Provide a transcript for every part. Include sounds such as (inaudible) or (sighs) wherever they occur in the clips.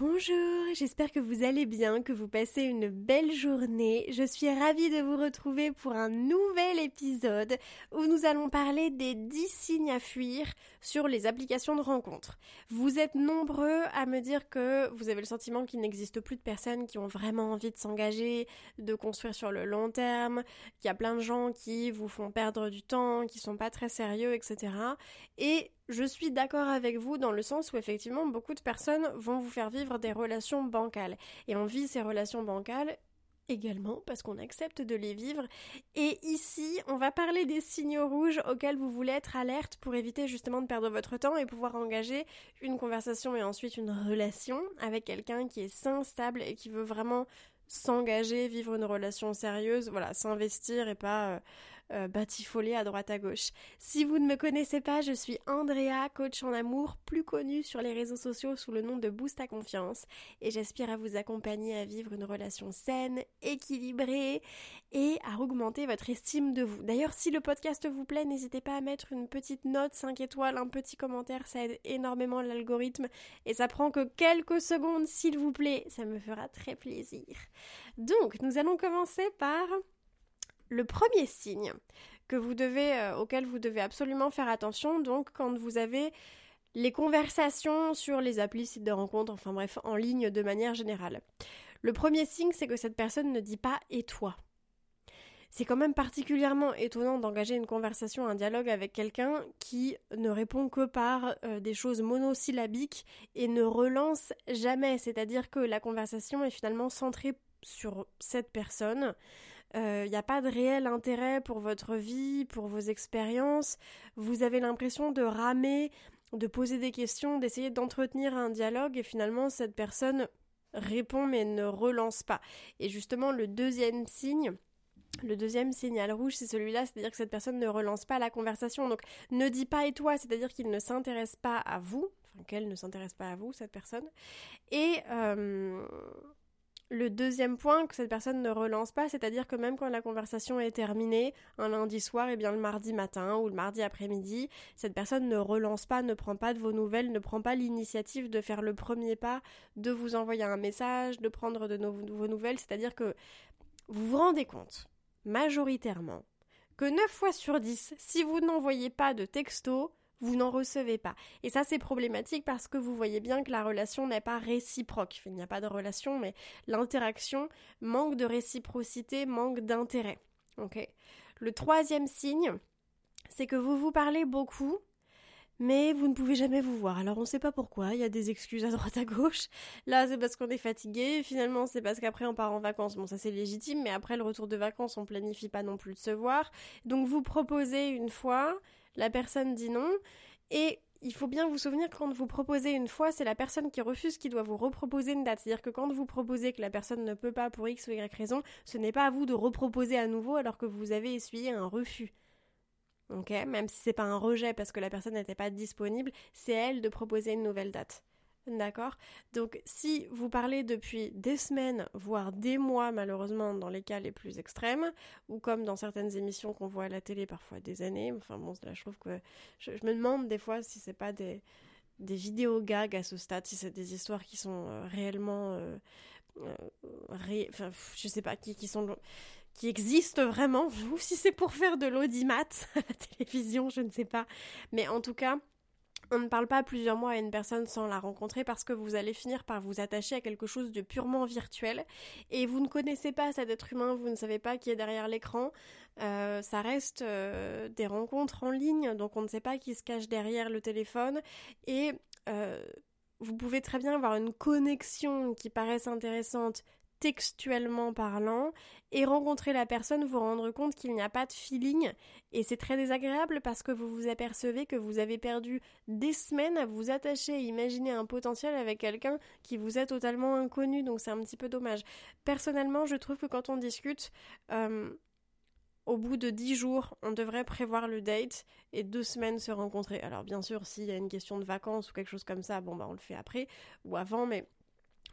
Bonjour, j'espère que vous allez bien, que vous passez une belle journée. Je suis ravie de vous retrouver pour un nouvel épisode où nous allons parler des 10 signes à fuir sur les applications de rencontres. Vous êtes nombreux à me dire que vous avez le sentiment qu'il n'existe plus de personnes qui ont vraiment envie de s'engager, de construire sur le long terme, qu'il y a plein de gens qui vous font perdre du temps, qui sont pas très sérieux, etc. Et je suis d'accord avec vous dans le sens où effectivement beaucoup de personnes vont vous faire vivre des relations bancales. Et on vit ces relations bancales également parce qu'on accepte de les vivre. Et ici, on va parler des signaux rouges auxquels vous voulez être alerte pour éviter justement de perdre votre temps et pouvoir engager une conversation et ensuite une relation avec quelqu'un qui est sain, stable et qui veut vraiment s'engager, vivre une relation sérieuse, voilà, s'investir et pas euh, euh, à droite à gauche. Si vous ne me connaissez pas, je suis Andrea, coach en amour, plus connue sur les réseaux sociaux sous le nom de Boost à confiance, et j'aspire à vous accompagner à vivre une relation saine, équilibrée et à augmenter votre estime de vous. D'ailleurs, si le podcast vous plaît, n'hésitez pas à mettre une petite note 5 étoiles, un petit commentaire, ça aide énormément l'algorithme et ça prend que quelques secondes, s'il vous plaît, ça me fera très plaisir. Donc, nous allons commencer par le premier signe que vous devez, euh, auquel vous devez absolument faire attention, donc quand vous avez les conversations sur les applis, sites de rencontres, enfin bref, en ligne de manière générale. Le premier signe, c'est que cette personne ne dit pas et toi. C'est quand même particulièrement étonnant d'engager une conversation, un dialogue avec quelqu'un qui ne répond que par euh, des choses monosyllabiques et ne relance jamais. C'est-à-dire que la conversation est finalement centrée sur cette personne. Il euh, n'y a pas de réel intérêt pour votre vie, pour vos expériences. Vous avez l'impression de ramer, de poser des questions, d'essayer d'entretenir un dialogue et finalement cette personne répond mais ne relance pas. Et justement le deuxième signe, le deuxième signal rouge, c'est celui-là, c'est-à-dire que cette personne ne relance pas la conversation. Donc, ne dit pas et toi, c'est-à-dire qu'il ne s'intéresse pas à vous, qu'elle ne s'intéresse pas à vous, cette personne. Et euh, le deuxième point que cette personne ne relance pas, c'est-à-dire que même quand la conversation est terminée, un lundi soir, et eh bien le mardi matin ou le mardi après-midi, cette personne ne relance pas, ne prend pas de vos nouvelles, ne prend pas l'initiative de faire le premier pas, de vous envoyer un message, de prendre de, vos nouvelles, c'est-à-dire que vous vous rendez compte, majoritairement, que 9 fois sur 10, si vous n'envoyez pas de texto, vous n'en recevez pas. Et ça, c'est problématique parce que vous voyez bien que la relation n'est pas réciproque. il n'y a pas de relation, mais l'interaction manque de réciprocité, manque d'intérêt. Ok. Le troisième signe, c'est que vous vous parlez beaucoup, mais vous ne pouvez jamais vous voir. Alors on ne sait pas pourquoi, il y a des excuses à droite à gauche. Là c'est parce qu'on est fatigué, finalement c'est parce qu'après on part en vacances. Bon ça c'est légitime, mais après le retour de vacances on planifie pas non plus de se voir. Donc vous proposez une fois, la personne dit non, et il faut bien vous souvenir quand vous proposez une fois, c'est la personne qui refuse qui doit vous reproposer une date. C'est-à-dire que quand vous proposez que la personne ne peut pas pour X ou Y raison, ce n'est pas à vous de reproposer à nouveau alors que vous avez essuyé un refus. Ok? Même si c'est pas un rejet parce que la personne n'était pas disponible, c'est à elle de proposer une nouvelle date. D'accord Donc si vous parlez depuis des semaines, voire des mois malheureusement dans les cas les plus extrêmes, ou comme dans certaines émissions qu'on voit à la télé parfois des années, enfin bon là je trouve que je, me demande des fois si c'est pas des, des vidéos gags à ce stade, si c'est des histoires qui sont euh, réellement... Euh, euh, enfin, je sais pas, qui, qui existent vraiment, (laughs) ou si c'est pour faire de l'audimat (laughs) à la télévision, je ne sais pas. Mais en tout cas, on ne parle pas plusieurs mois à une personne sans la rencontrer parce que vous allez finir par vous attacher à quelque chose de purement virtuel et vous ne connaissez pas cet être humain, vous ne savez pas qui est derrière l'écran. Euh, ça reste euh, des rencontres en ligne, donc on ne sait pas qui se cache derrière le téléphone et euh, vous pouvez très bien avoir une connexion qui paraisse intéressante textuellement parlant et rencontrer la personne, vous rendre compte qu'il n'y a pas de feeling et c'est très désagréable parce que vous vous apercevez que vous avez perdu des semaines à vous attacher et imaginer un potentiel avec quelqu'un qui vous est totalement inconnu donc c'est un petit peu dommage. Personnellement je trouve que quand on discute euh, au bout de dix jours, on devrait prévoir le date et deux semaines se rencontrer. Alors bien sûr, s'il y a une question de vacances ou quelque chose comme ça, bon bah on le fait après ou avant, mais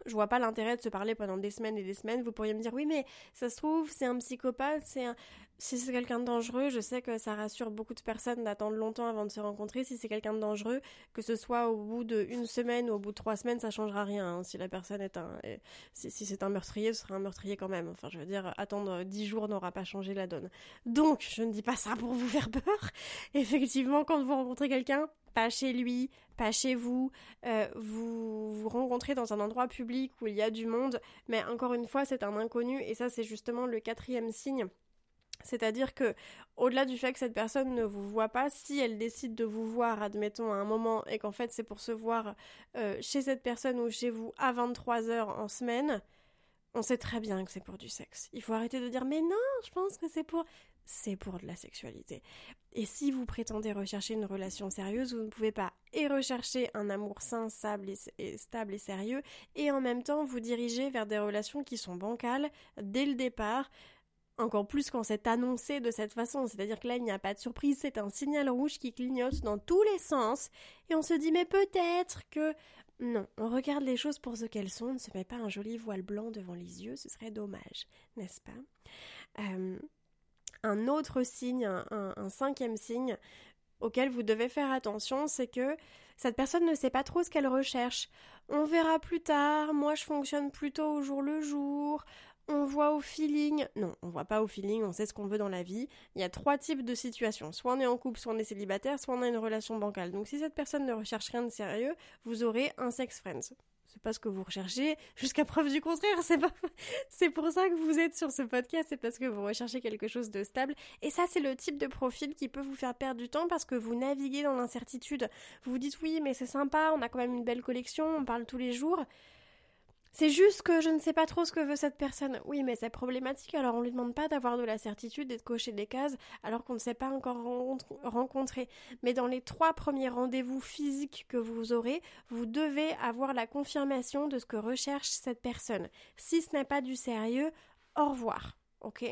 je vois pas l'intérêt de se parler pendant des semaines et des semaines. Vous pourriez me dire oui, mais ça se trouve, c'est un psychopathe, c'est un... si c'est quelqu'un de dangereux, je sais que ça rassure beaucoup de personnes d'attendre longtemps avant de se rencontrer. Si c'est quelqu'un de dangereux, que ce soit au bout d'une semaine ou au bout de trois semaines, ça changera rien. Hein. Si la personne est un, si, c'est un meurtrier, ce sera un meurtrier quand même. Enfin, je veux dire, attendre dix jours n'aura pas changé la donne. Donc, je ne dis pas ça pour vous faire peur. (laughs) Effectivement, quand vous rencontrez quelqu'un, pas chez lui, pas chez vous, euh, vous vous rencontrez dans un endroit public où il y a du monde, mais encore une fois, c'est un inconnu, et ça, c'est justement le quatrième signe. C'est-à-dire que, au-delà du fait que cette personne ne vous voit pas, si elle décide de vous voir, admettons, à un moment, et qu'en fait c'est pour se voir euh, chez cette personne ou chez vous à 23 heures en semaine, on sait très bien que c'est pour du sexe. Il faut arrêter de dire mais non, je pense que c'est pour c'est pour de la sexualité. Et si vous prétendez rechercher une relation sérieuse, vous ne pouvez pas et rechercher un amour sain, et, stable et sérieux, et en même temps vous diriger vers des relations qui sont bancales dès le départ, encore plus quand c'est annoncé de cette façon. C'est-à-dire que là, il n'y a pas de surprise, c'est un signal rouge qui clignote dans tous les sens, et on se dit mais peut-être que... Non, on regarde les choses pour ce qu'elles sont, on ne se met pas un joli voile blanc devant les yeux, ce serait dommage, n'est-ce pas? Euh, un autre signe, un, cinquième signe auquel vous devez faire attention, c'est que cette personne ne sait pas trop ce qu'elle recherche. On verra plus tard, moi je fonctionne plutôt au jour le jour, on voit au feeling. Non, on voit pas au feeling, on sait ce qu'on veut dans la vie. Il y a trois types de situations. Soit on est en couple, soit on est célibataire, soit on a une relation bancale. Donc si cette personne ne recherche rien de sérieux, vous aurez un sex friends c'est pas ce que vous recherchez, jusqu'à preuve du contraire, c'est pas, (laughs) c'est pour ça que vous êtes sur ce podcast, c'est parce que vous recherchez quelque chose de stable. Et ça, c'est le type de profil qui peut vous faire perdre du temps parce que vous naviguez dans l'incertitude. Vous vous dites oui, mais c'est sympa, on a quand même une belle collection, on parle tous les jours. C'est juste que je ne sais pas trop ce que veut cette personne. Oui, mais c'est problématique, alors on lui demande pas d'avoir de la certitude et de cocher des cases alors qu'on ne s'est pas encore rencontré. Mais dans les trois premiers rendez-vous physiques que vous aurez, vous devez avoir la confirmation de ce que recherche cette personne. Si ce n'est pas du sérieux, au revoir. Ok?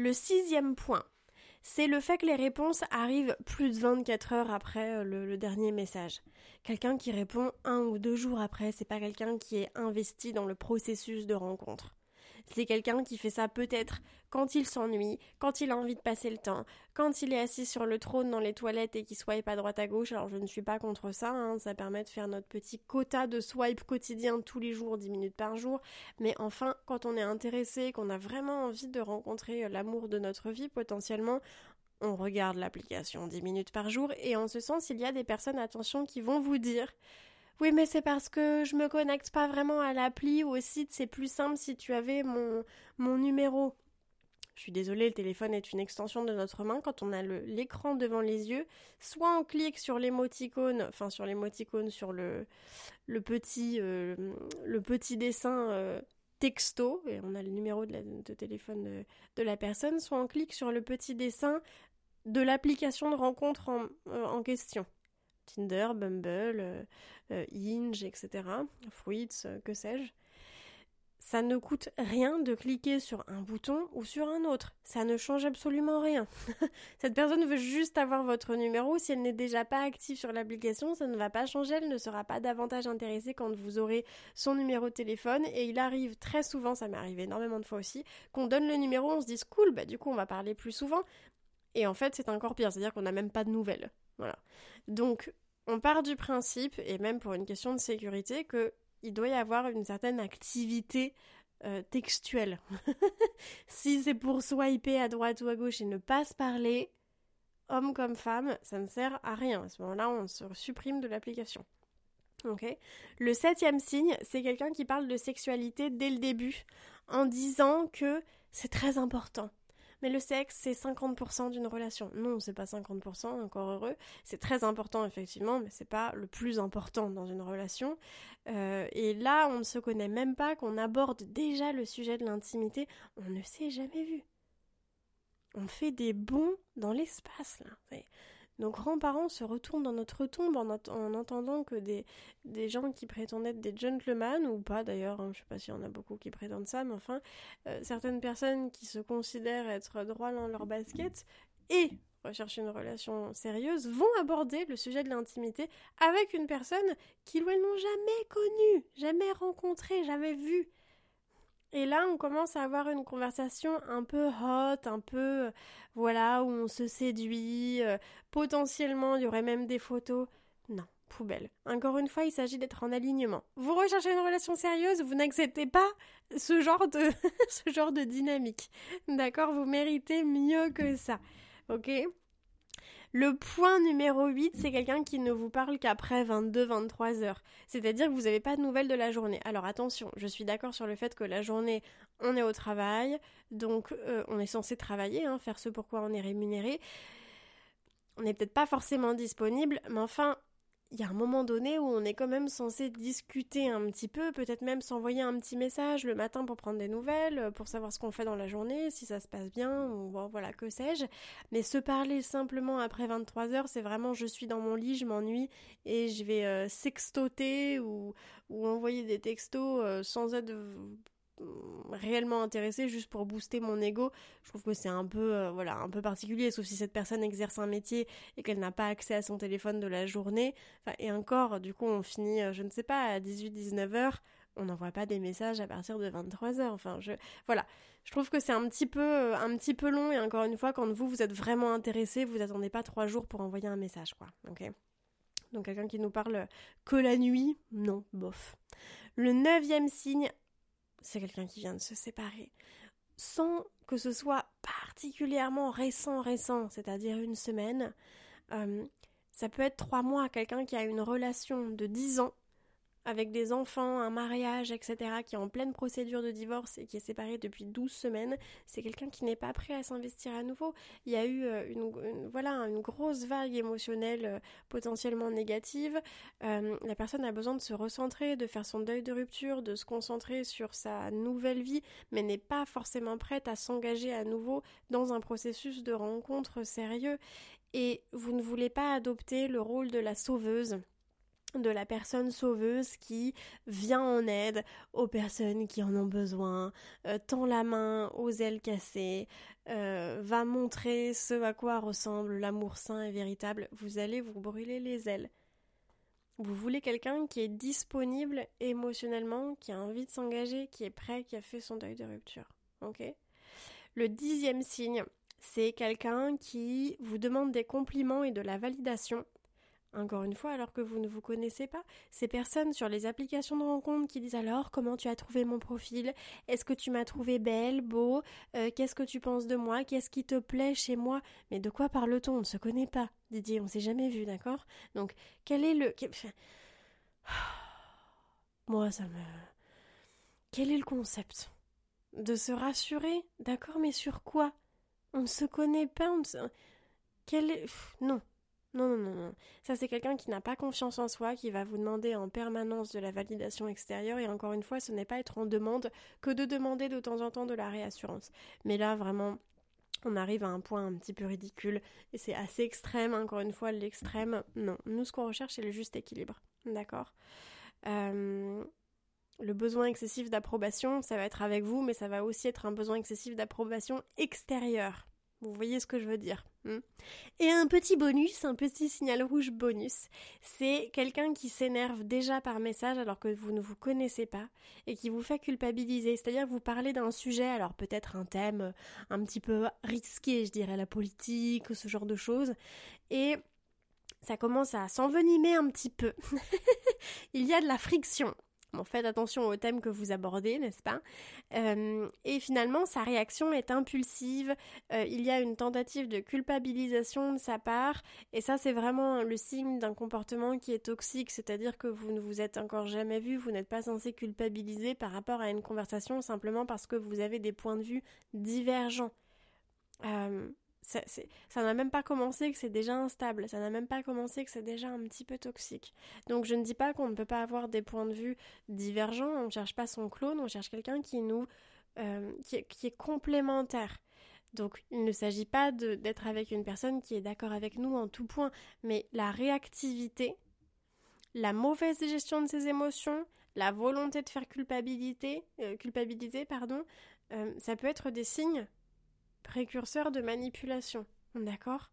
Le sixième point, c'est le fait que les réponses arrivent plus de 24 heures après euh, le, le dernier message. Quelqu'un qui répond un ou deux jours après, c'est pas quelqu'un qui est investi dans le processus de rencontre. C'est quelqu'un qui fait ça peut-être quand il s'ennuie, quand il a envie de passer le temps, quand il est assis sur le trône dans les toilettes et qu'il swipe à droite à gauche. Alors je ne suis pas contre ça, hein, ça permet de faire notre petit quota de swipe quotidien tous les jours, 10 minutes par jour. Mais enfin, quand on est intéressé, qu'on a vraiment envie de rencontrer euh, l'amour de notre vie potentiellement, on regarde l'application 10 minutes par jour et en ce sens, il y a des personnes, attention, qui vont vous dire oui, mais c'est parce que je me connecte pas vraiment à l'appli ou au site, c'est plus simple si tu avais mon, mon numéro. Je suis désolée, le téléphone est une extension de notre main. Quand on a l'écran devant les yeux, soit on clique sur l'émoticône, enfin sur l'émoticône, sur le, le, petit, euh, le petit dessin euh, texto, et on a le numéro de, la, téléphone de, la personne, soit on clique sur le petit dessin de l'application de rencontre en, euh, en question. Tinder, Bumble, euh, euh, Inge, etc. Fruits, euh, que sais-je. Ça ne coûte rien de cliquer sur un bouton ou sur un autre. Ça ne change absolument rien. (laughs) Cette personne veut juste avoir votre numéro. Si elle n'est déjà pas active sur l'application, ça ne va pas changer. Elle ne sera pas davantage intéressée quand vous aurez son numéro de téléphone. Et il arrive très souvent, ça m'est arrivé énormément de fois aussi, qu'on donne le numéro, on se dise cool, bah du coup on va parler plus souvent. Et en fait, c'est encore pire, c'est-à-dire qu'on n'a même pas de nouvelles. Donc, on part du principe, et même pour une question de sécurité, qu'il doit y avoir une certaine activité euh, textuelle. (laughs) si c'est pour swiper à droite ou à gauche et ne pas se parler, homme comme femme, ça ne sert à rien. À ce moment-là, on se supprime de l'application. Le septième signe, c'est quelqu'un qui parle de sexualité dès le début, en disant que c'est très important mais le sexe c'est 50% d'une relation. Non, c'est pas 50%, encore heureux. C'est très important effectivement, mais c'est pas le plus important dans une relation. Euh, et là, on ne se connaît même pas, qu'on aborde déjà le sujet de l'intimité, on ne s'est jamais vu. On fait des bonds dans l'espace là nos grands-parents se retournent dans notre tombe en, en entendant que des, des, gens qui prétendent être des gentlemen, ou pas d'ailleurs, hein, je sais pas s'il y en a beaucoup qui prétendent ça, mais enfin, euh, certaines personnes qui se considèrent être droits dans leur basket et recherchent une relation sérieuse vont aborder le sujet de l'intimité avec une personne qu'ils ou elles n'ont jamais connue, jamais rencontrée, jamais vue. Et là, on commence à avoir une conversation un peu hot, un peu, voilà, où on se séduit. Euh, potentiellement, il y aurait même des photos. Non, poubelle. Encore une fois, il s'agit d'être en alignement. Vous recherchez une relation sérieuse, vous n'acceptez pas ce genre de, (laughs) ce genre de dynamique. D'accord Vous méritez mieux que ça. Ok? Le point numéro 8, c'est quelqu'un qui ne vous parle qu'après 22-23 heures. C'est-à-dire que vous n'avez pas de nouvelles de la journée. Alors attention, je suis d'accord sur le fait que la journée, on est au travail, donc euh, on est censé travailler, hein, faire ce pourquoi on est rémunéré. On n'est peut-être pas forcément disponible, mais enfin, il y a un moment donné où on est quand même censé discuter un petit peu, peut-être même s'envoyer un petit message le matin pour prendre des nouvelles, euh, pour savoir ce qu'on fait dans la journée, si ça se passe bien, ou voilà, que sais-je. Mais se parler simplement après 23 heures, c'est vraiment je suis dans mon lit, je m'ennuie et je vais euh, sextoter ou, ou envoyer des textos euh, sans être réellement intéressé juste pour booster mon ego, je trouve que c'est un peu euh, voilà, un peu particulier sauf si cette personne exerce un métier et qu'elle n'a pas accès à son téléphone de la journée. Enfin, et encore du coup, on finit euh, je ne sais pas à 18 19 heures, on n'envoie pas des messages à partir de 23 heures. Enfin, je voilà, je trouve que c'est un petit peu euh, un petit peu long et encore une fois quand vous vous êtes vraiment intéressé, vous attendez pas trois jours pour envoyer un message quoi. OK donc quelqu'un qui nous parle que la nuit, non, bof. Le neuvième signe, c'est quelqu'un qui vient de se séparer, sans que ce soit particulièrement récent, récent, c'est-à-dire une semaine, euh, ça peut être trois mois, quelqu'un qui a une relation de dix ans avec des enfants, un mariage, etc., qui est en pleine procédure de divorce et qui est séparé depuis 12 semaines, c'est quelqu'un qui n'est pas prêt à s'investir à nouveau. Il y a eu euh, une, grosse vague émotionnelle euh, potentiellement négative. Euh, la personne a besoin de se recentrer, de faire son deuil de rupture, de se concentrer sur sa nouvelle vie, mais n'est pas forcément prête à s'engager à nouveau dans un processus de rencontre sérieux. Et vous ne voulez pas adopter le rôle de la sauveuse de la personne sauveuse qui vient en aide aux personnes qui en ont besoin, euh, tend la main aux ailes cassées, euh, va montrer ce à quoi ressemble l'amour sain et véritable, vous allez vous brûler les ailes. Vous voulez quelqu'un qui est disponible émotionnellement, qui a envie de s'engager, qui est prêt, qui a fait son deuil de rupture. Ok? Le dixième signe, c'est quelqu'un qui vous demande des compliments et de la validation encore une fois, alors que vous ne vous connaissez pas, ces personnes sur les applications de rencontre qui disent alors comment tu as trouvé mon profil, est-ce que tu m'as trouvé belle, beau, euh, qu'est-ce que tu penses de moi, qu'est-ce qui te plaît chez moi, mais de quoi parle-t-on? On ne se connaît pas, Didier, on s'est jamais vu, d'accord? Donc quel est le, (sighs) moi ça me, quel est le concept De se rassurer, d'accord, mais sur quoi? On ne se connaît pas, on quel non, non, non, non, non. Ça, c'est quelqu'un qui n'a pas confiance en soi, qui va vous demander en permanence de la validation extérieure. Et encore une fois, ce n'est pas être en demande que de demander de temps en temps de la réassurance. Mais là, vraiment, on arrive à un point un petit peu ridicule. Et c'est assez extrême, encore une fois, l'extrême. Non. Nous, ce qu'on recherche, c'est le juste équilibre. D'accord? Euh, Le besoin excessif d'approbation, ça va être avec vous, mais ça va aussi être un besoin excessif d'approbation extérieure. Vous voyez ce que je veux dire. Hmm. Et un petit bonus, un petit signal rouge bonus, c'est quelqu'un qui s'énerve déjà par message alors que vous ne vous connaissez pas et qui vous fait culpabiliser. C'est-à-dire que vous parlez d'un sujet, alors peut-être un thème un petit peu risqué, je dirais, la politique, ce genre de choses, et ça commence à s'envenimer un petit peu. (laughs) Il y a de la friction. Faites attention au thème que vous abordez, n'est-ce pas? Euh, Et finalement, sa réaction est impulsive. Euh, il y a une tentative de culpabilisation de sa part, et ça, c'est vraiment le signe d'un comportement qui est toxique, c'est-à-dire que vous ne vous êtes encore jamais vu, vous n'êtes pas censé culpabiliser par rapport à une conversation simplement parce que vous avez des points de vue divergents. Euh, ça n'a même pas commencé que c'est déjà instable, ça n'a même pas commencé que c'est déjà un petit peu toxique. Donc je ne dis pas qu'on ne peut pas avoir des points de vue divergents, on ne cherche pas son clone, on cherche quelqu'un qui nous euh, qui, est, complémentaire. Donc il ne s'agit pas d'être avec une personne qui est d'accord avec nous en tout point, mais la réactivité, la mauvaise gestion de ses émotions, la volonté de faire culpabilité, euh, culpabiliser, pardon, euh, ça peut être des signes précurseur de manipulation. D'accord?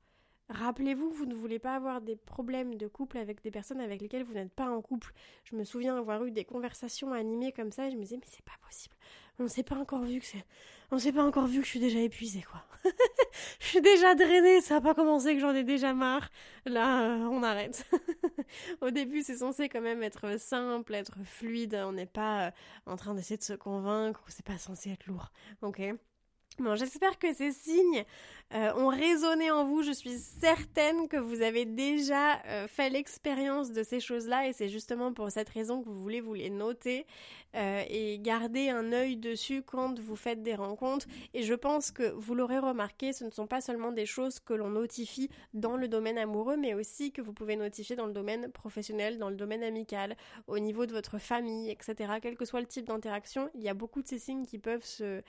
Rappelez-vous, vous ne voulez pas avoir des problèmes de couple avec des personnes avec lesquelles vous n'êtes pas en couple. Je me souviens avoir eu des conversations animées comme ça et je me disais mais c'est pas possible. On s'est pas encore vu que c'est on s'est pas encore vu que je suis déjà épuisée quoi. (laughs) je suis déjà drainée, ça a pas commencé que j'en ai déjà marre. Là, euh, on arrête. (laughs) Au début, c'est censé quand même être simple, être fluide, on n'est pas euh, en train d'essayer de se convaincre, c'est pas censé être lourd. OK? Bon, j'espère que ces signes euh, ont résonné en vous. Je suis certaine que vous avez déjà euh, fait l'expérience de ces choses-là et c'est justement pour cette raison que vous voulez vous les noter euh, et garder un œil dessus quand vous faites des rencontres. Et je pense que vous l'aurez remarqué, ce ne sont pas seulement des choses que l'on notifie dans le domaine amoureux, mais aussi que vous pouvez notifier dans le domaine professionnel, dans le domaine amical, au niveau de votre famille, etc. Quel que soit le type d'interaction, il y a beaucoup de ces signes qui peuvent se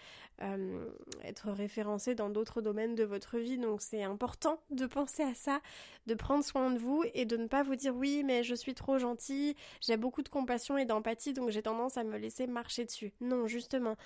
être référencés dans d'autres domaines de votre vie. Donc c'est important de penser à ça, de prendre soin de vous et de ne pas vous dire oui mais je suis trop gentil, j'ai beaucoup de compassion et d'empathie donc j'ai tendance à me laisser marcher dessus. Non, justement.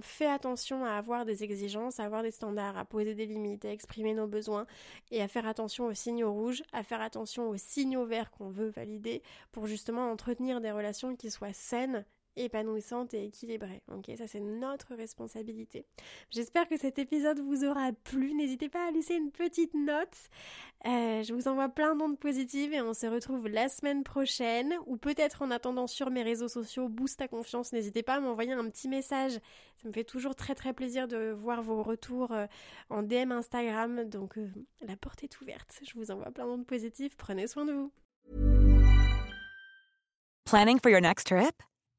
Fait attention à avoir des exigences, à avoir des standards, à poser des limites, à exprimer nos besoins et à faire attention aux signaux rouges, à faire attention aux signaux verts qu'on veut valider pour justement entretenir des relations qui soient saines épanouissante et équilibrée. Ok, ça c'est notre responsabilité. J'espère que cet épisode vous aura plu. N'hésitez pas à laisser une petite note. Euh, je vous envoie plein d'ondes positives et on se retrouve la semaine prochaine ou peut-être en attendant sur mes réseaux sociaux Boost ta confiance. N'hésitez pas à m'envoyer un petit message. Ça me fait toujours très très plaisir de voir vos retours euh, en DM Instagram. Donc euh, la porte est ouverte. Je vous envoie plein d'ondes positives. Prenez soin de vous. Planning for your next trip?